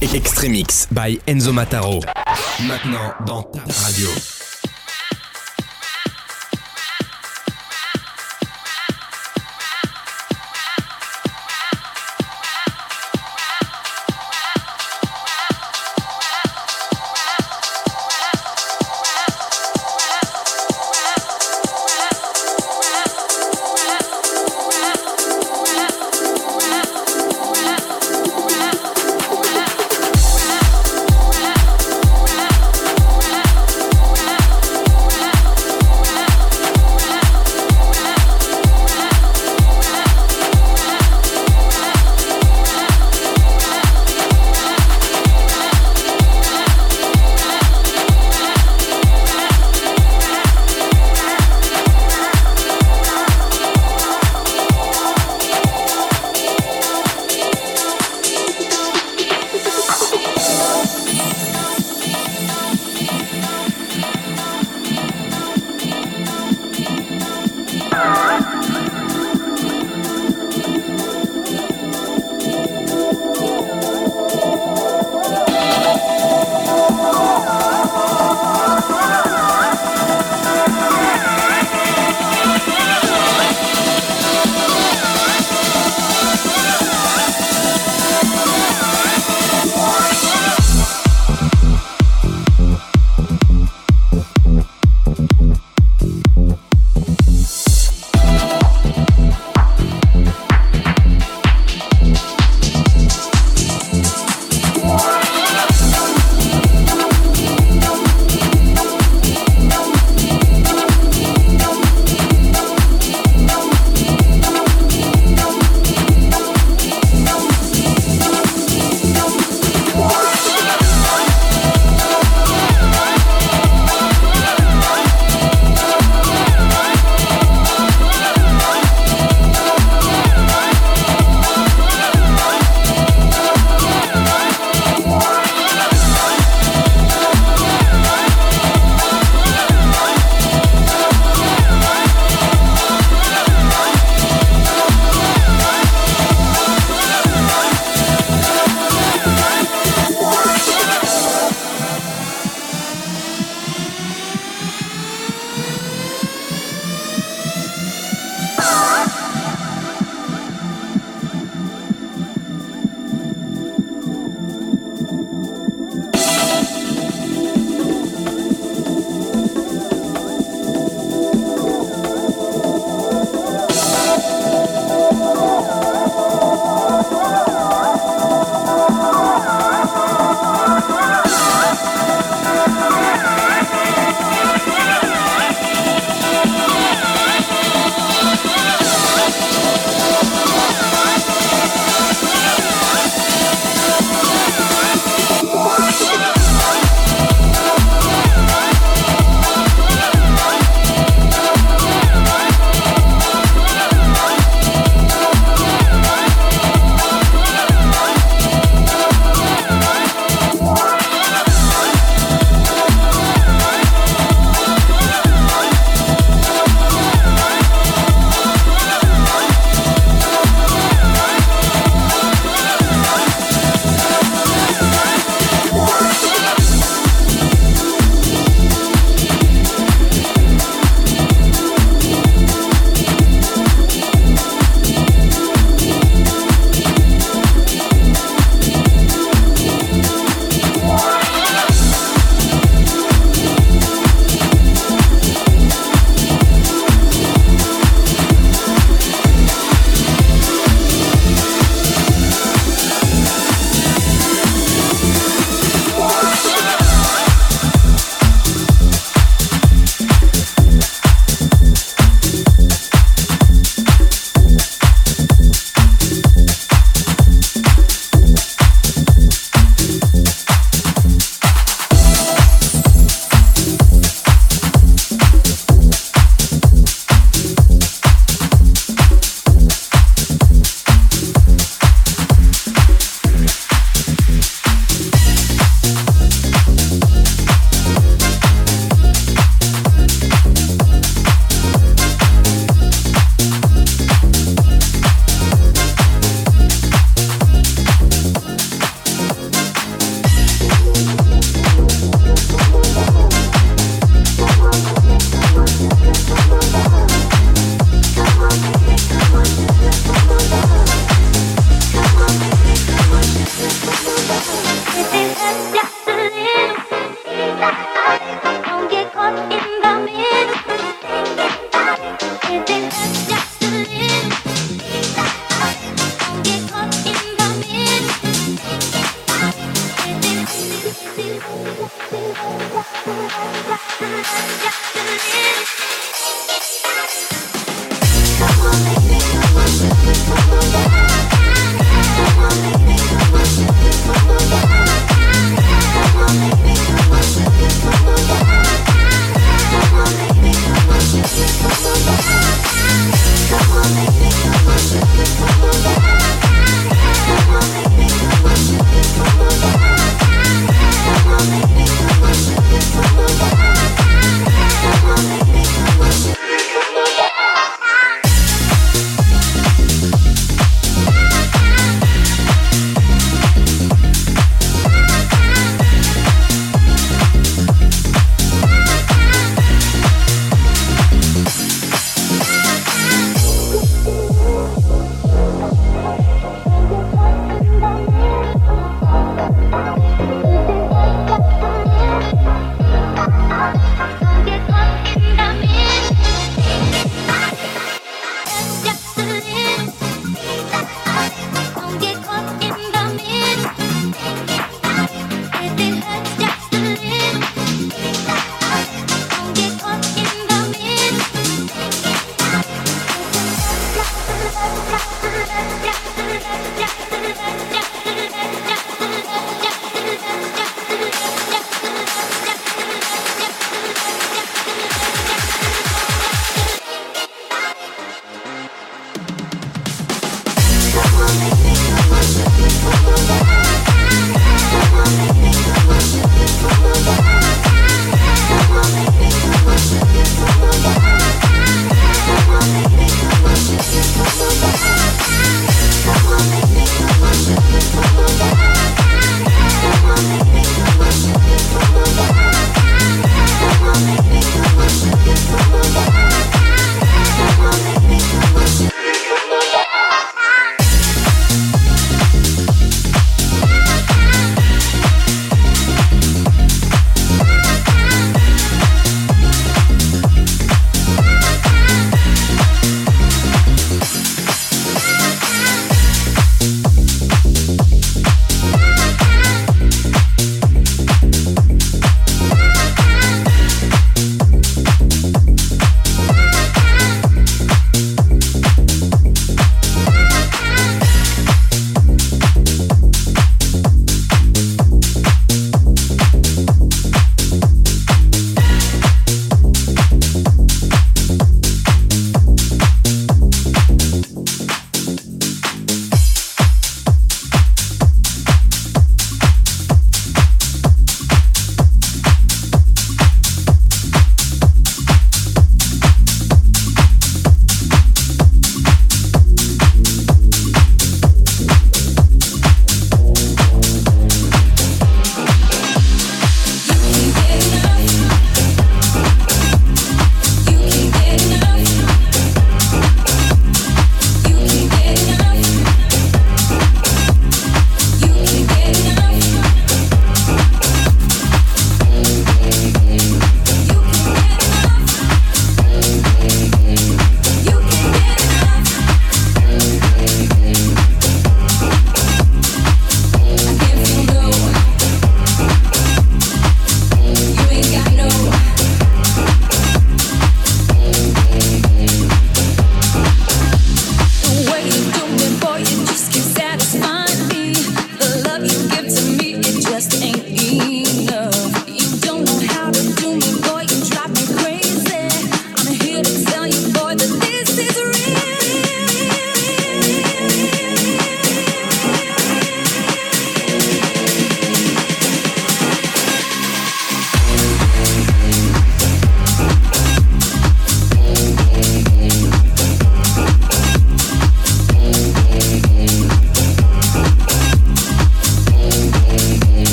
Extremix by Enzo Mataro. Maintenant dans ta radio.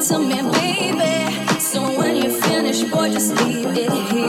to me, baby. So when you finish, boy, just leave it here.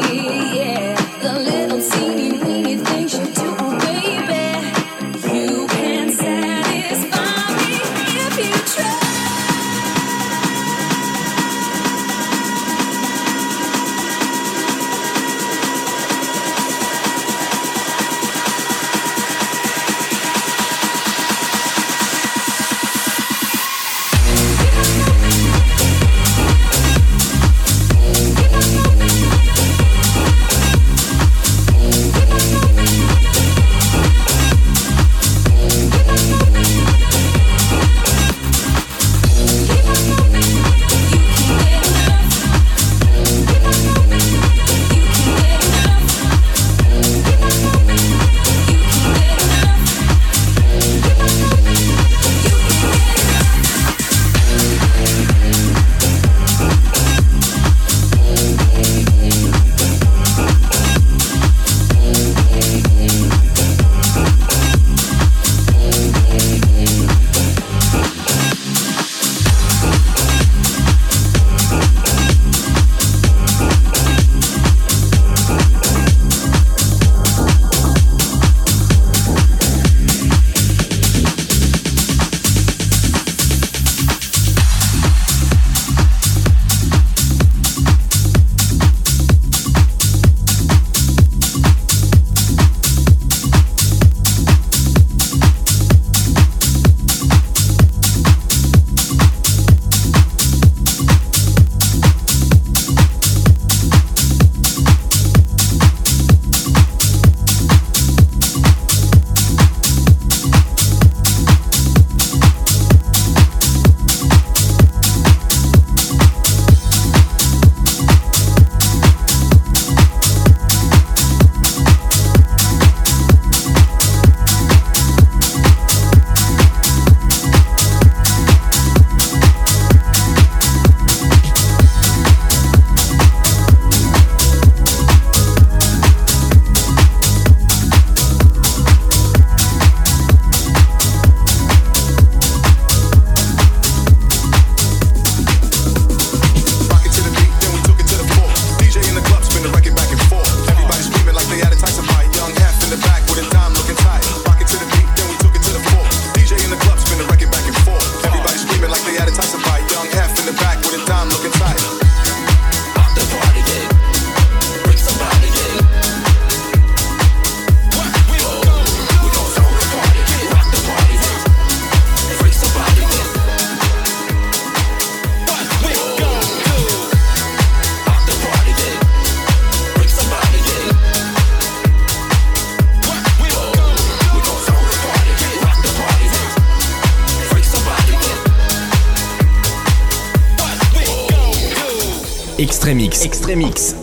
remix.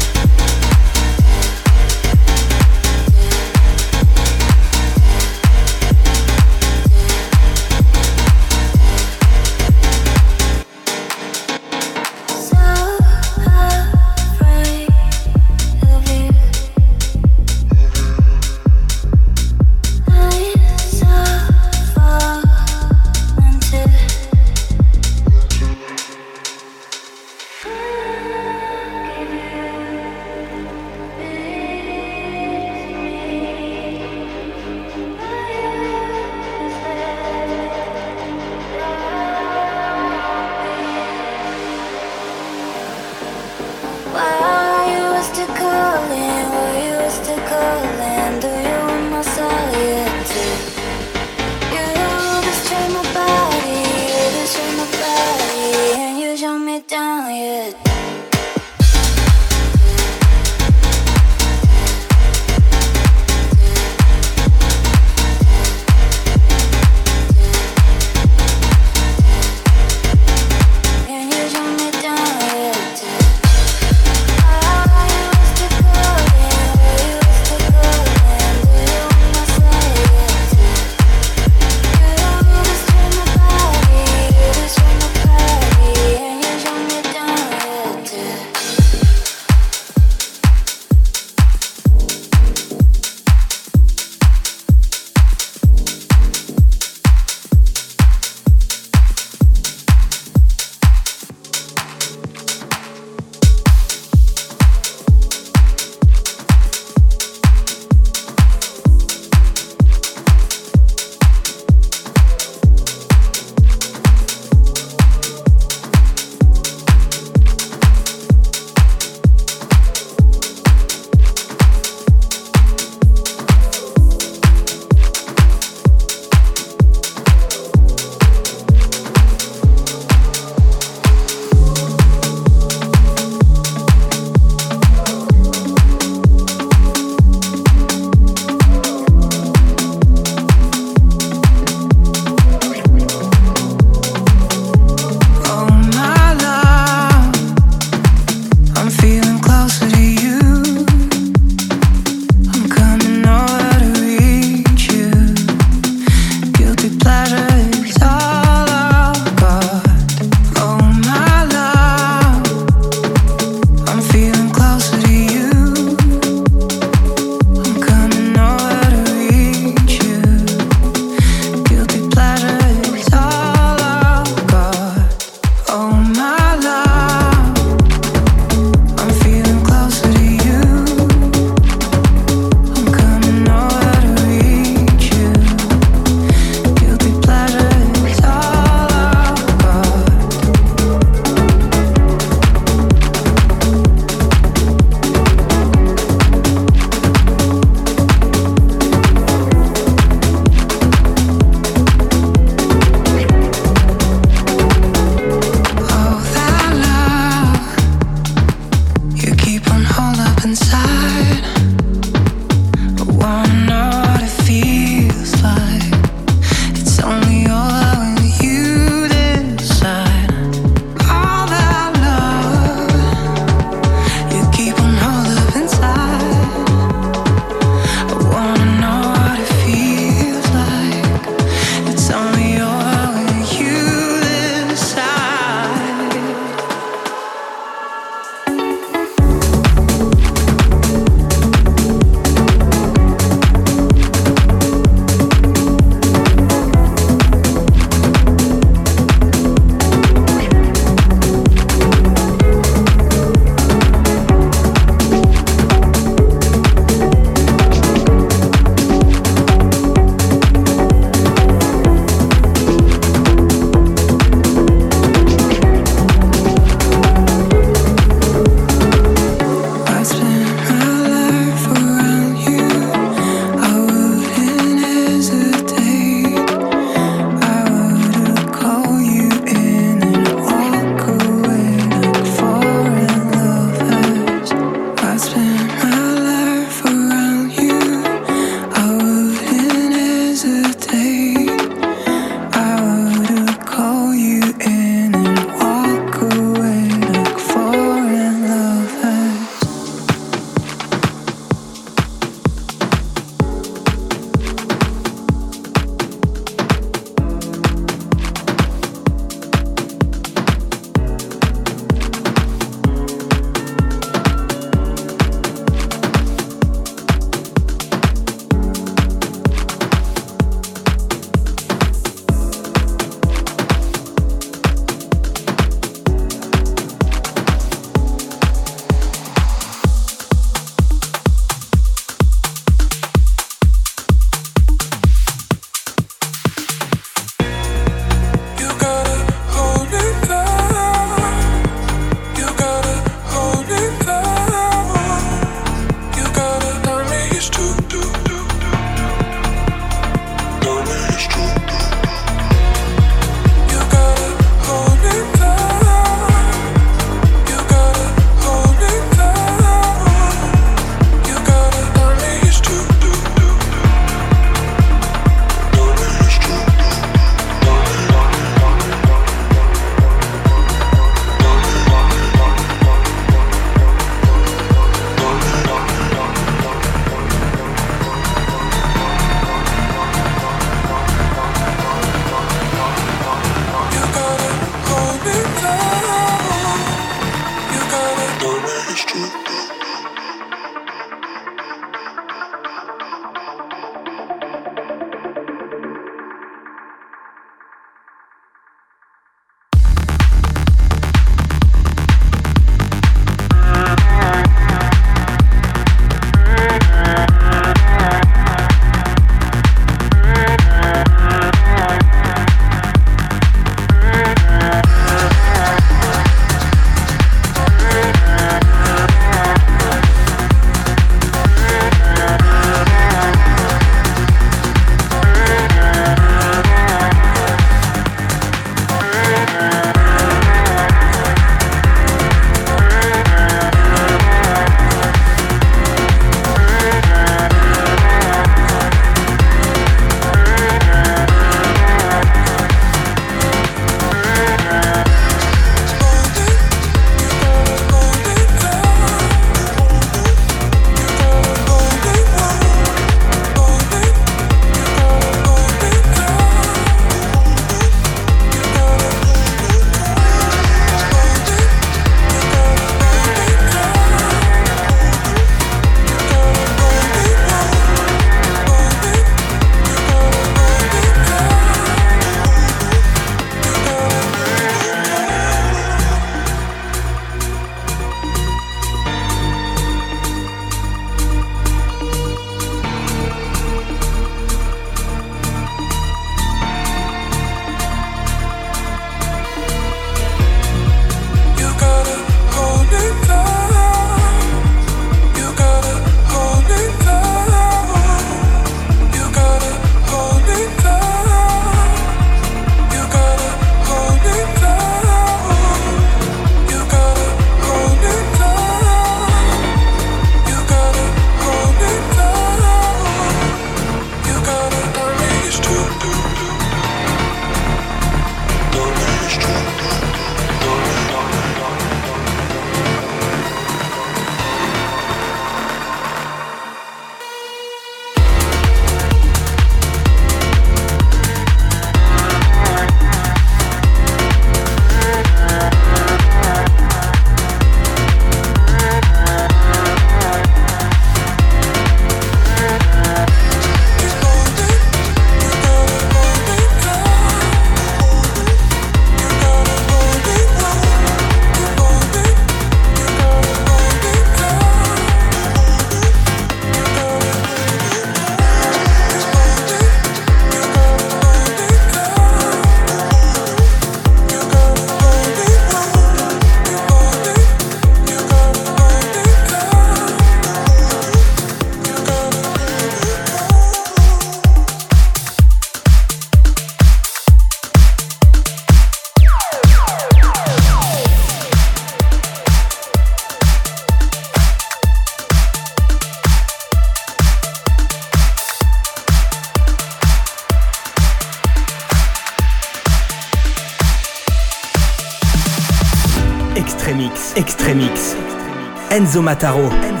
Enzo.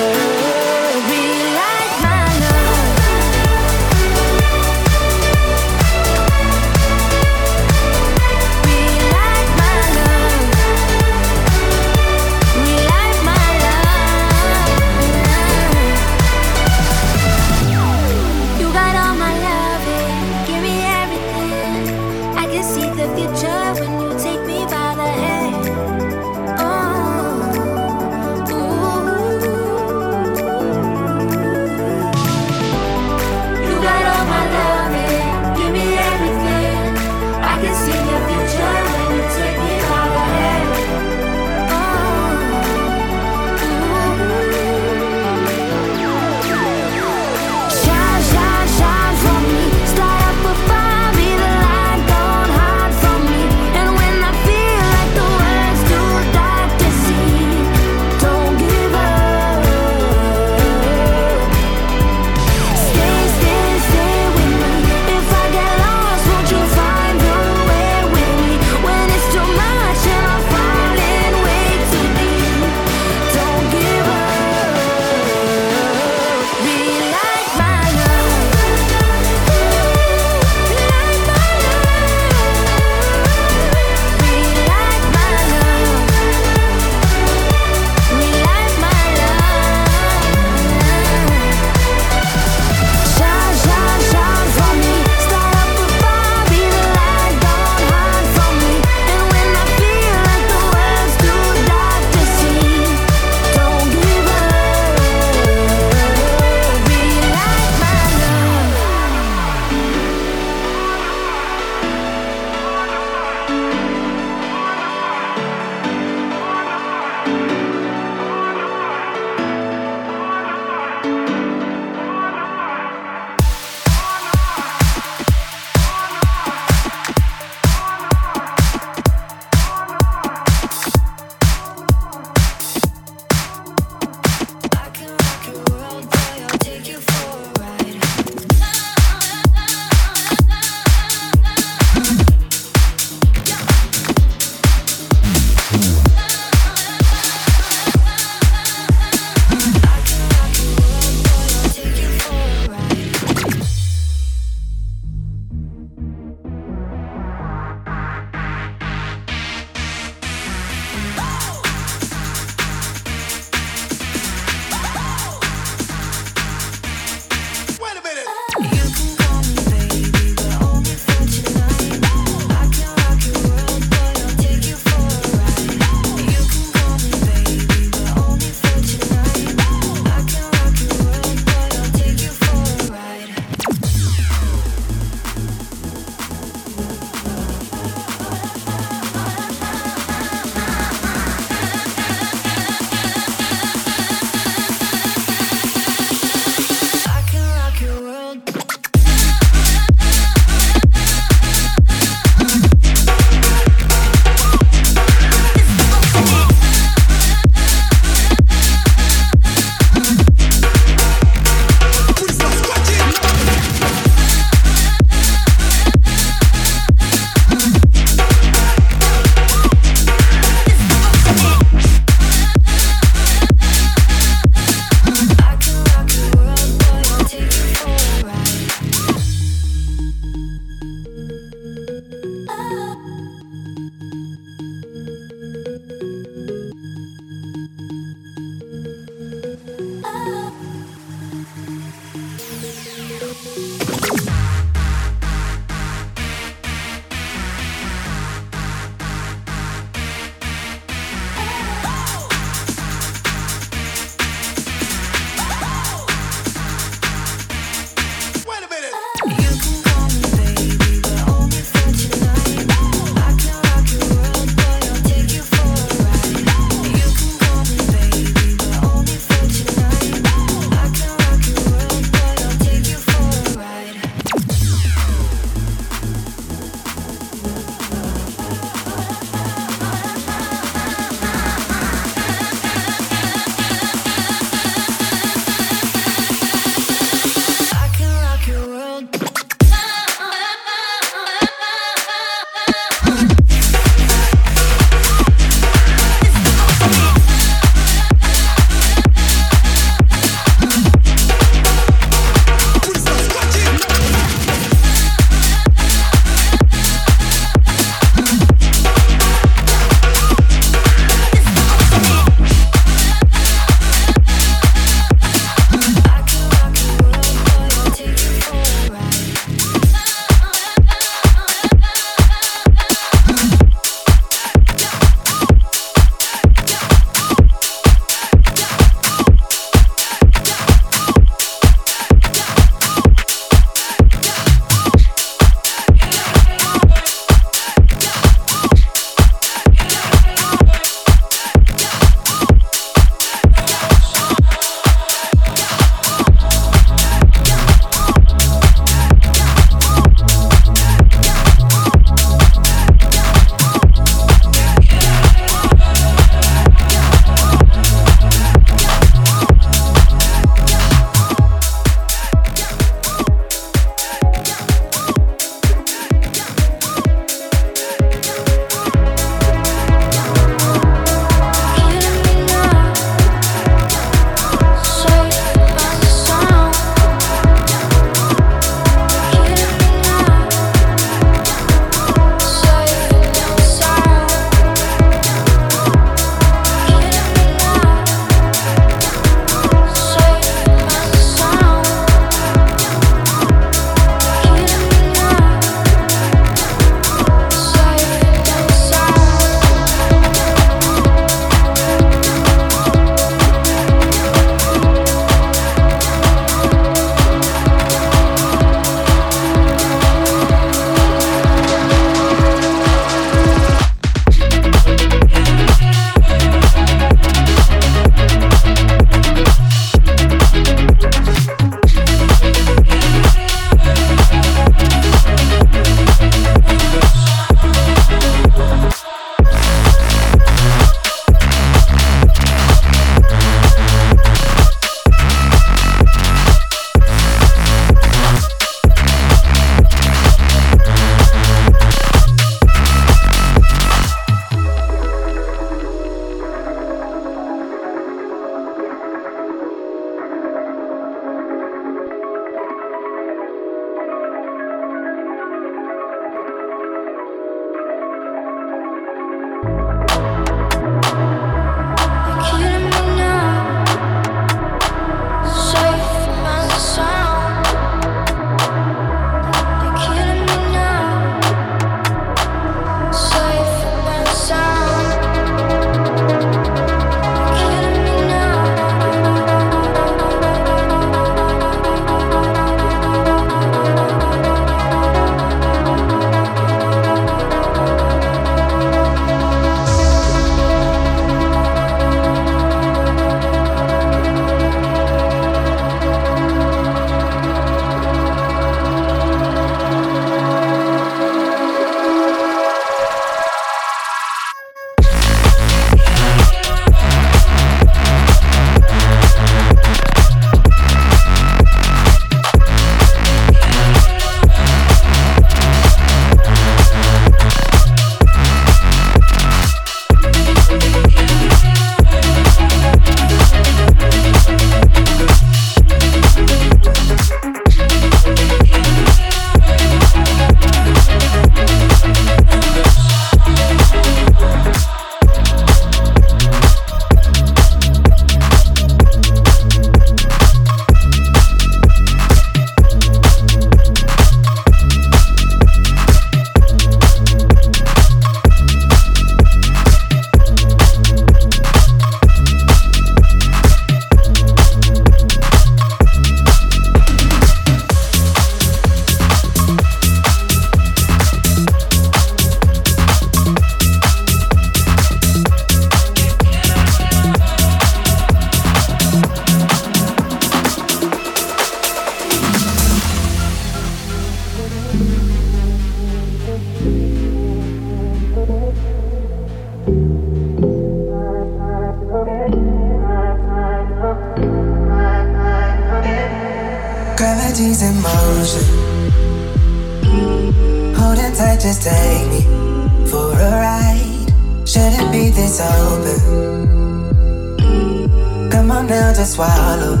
Swallow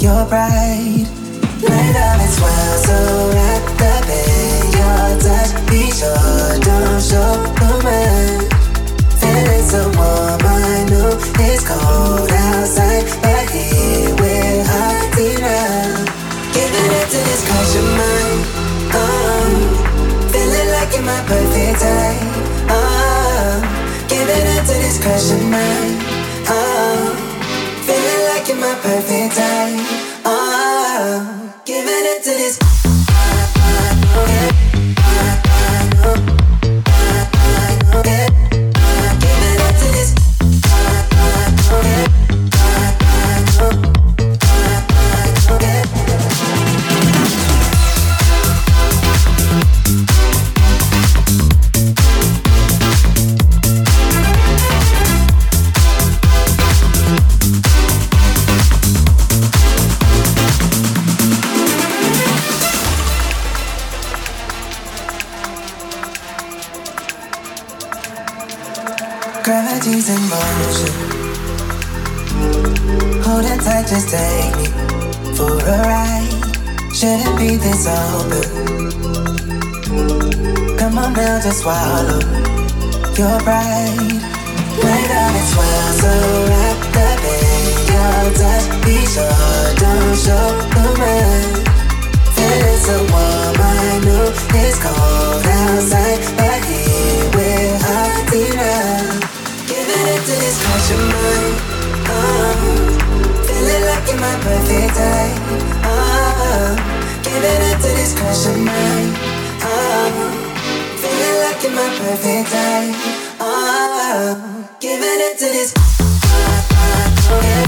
your pride. Night of it swell, so wrapped up in your touch. Be sure, don't show the man. Feeling so warm, I know it's cold outside, but here we're hot enough. Giving it to this crush of mine. Oh, feeling like you're my perfect type. Oh, giving it to this crush of my perfect type. Oh, ah, giving it to this. Swallow your pride. Right on its well, so wrapped up in your touch. Be sure, don't show the man. Feeling so warm, I know it's cold outside, but here we're hot enough. Giving it to this of mine. Oh, feeling like you're my perfect type. Oh, giving it to this of mine. Oh, like you're my perfect type. Oh, ah, giving it to this. Giving